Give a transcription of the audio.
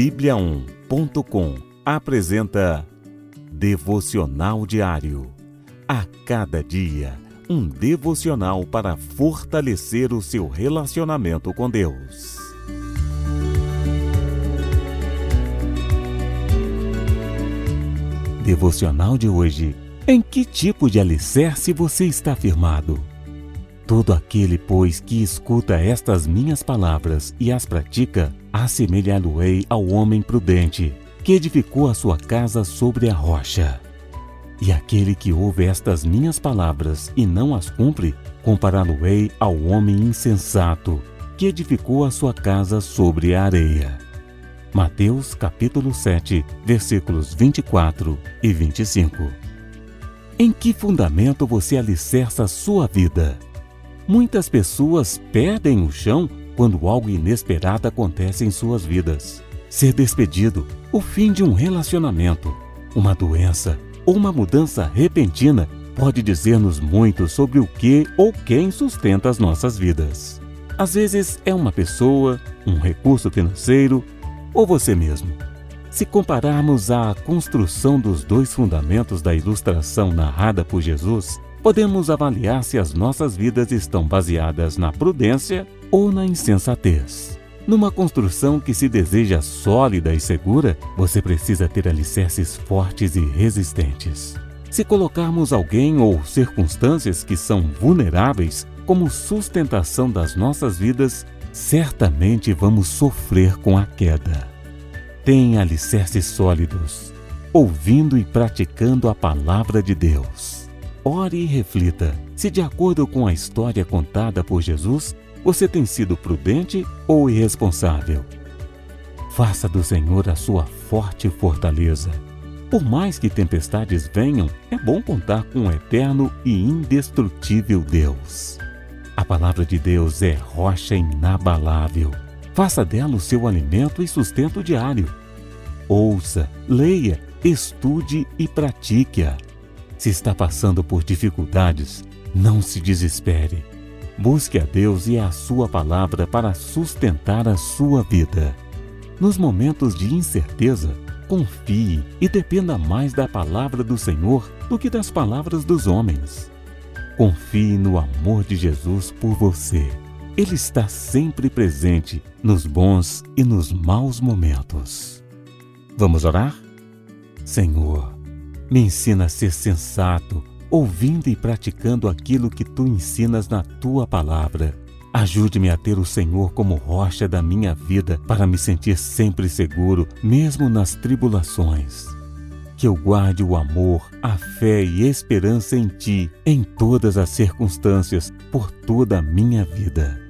Bíblia1.com apresenta Devocional Diário. A cada dia, um devocional para fortalecer o seu relacionamento com Deus. Devocional de hoje. Em que tipo de alicerce você está firmado? Todo aquele, pois, que escuta estas minhas palavras e as pratica, assemelhá-lo-ei ao homem prudente, que edificou a sua casa sobre a rocha. E aquele que ouve estas minhas palavras e não as cumpre, compará-lo-ei ao homem insensato, que edificou a sua casa sobre a areia. Mateus capítulo 7, versículos 24 e 25. Em que fundamento você alicerça a sua vida? Muitas pessoas perdem o chão quando algo inesperado acontece em suas vidas. Ser despedido, o fim de um relacionamento, uma doença ou uma mudança repentina pode dizer-nos muito sobre o que ou quem sustenta as nossas vidas. Às vezes é uma pessoa, um recurso financeiro ou você mesmo. Se compararmos a construção dos dois fundamentos da ilustração narrada por Jesus, podemos avaliar se as nossas vidas estão baseadas na prudência ou na insensatez. Numa construção que se deseja sólida e segura, você precisa ter alicerces fortes e resistentes. Se colocarmos alguém ou circunstâncias que são vulneráveis como sustentação das nossas vidas, certamente vamos sofrer com a queda. Tenha alicerces sólidos, ouvindo e praticando a palavra de Deus. Ore e reflita se, de acordo com a história contada por Jesus, você tem sido prudente ou irresponsável. Faça do Senhor a sua forte fortaleza. Por mais que tempestades venham, é bom contar com um eterno e indestrutível Deus. A palavra de Deus é rocha inabalável. Faça dela o seu alimento e sustento diário. Ouça, leia, estude e pratique-a. Se está passando por dificuldades, não se desespere. Busque a Deus e a Sua palavra para sustentar a sua vida. Nos momentos de incerteza, confie e dependa mais da palavra do Senhor do que das palavras dos homens. Confie no amor de Jesus por você. Ele está sempre presente nos bons e nos maus momentos. Vamos orar? Senhor, me ensina a ser sensato, ouvindo e praticando aquilo que tu ensinas na tua palavra. Ajude-me a ter o Senhor como rocha da minha vida para me sentir sempre seguro, mesmo nas tribulações. Que eu guarde o amor, a fé e esperança em Ti em todas as circunstâncias, por toda a minha vida.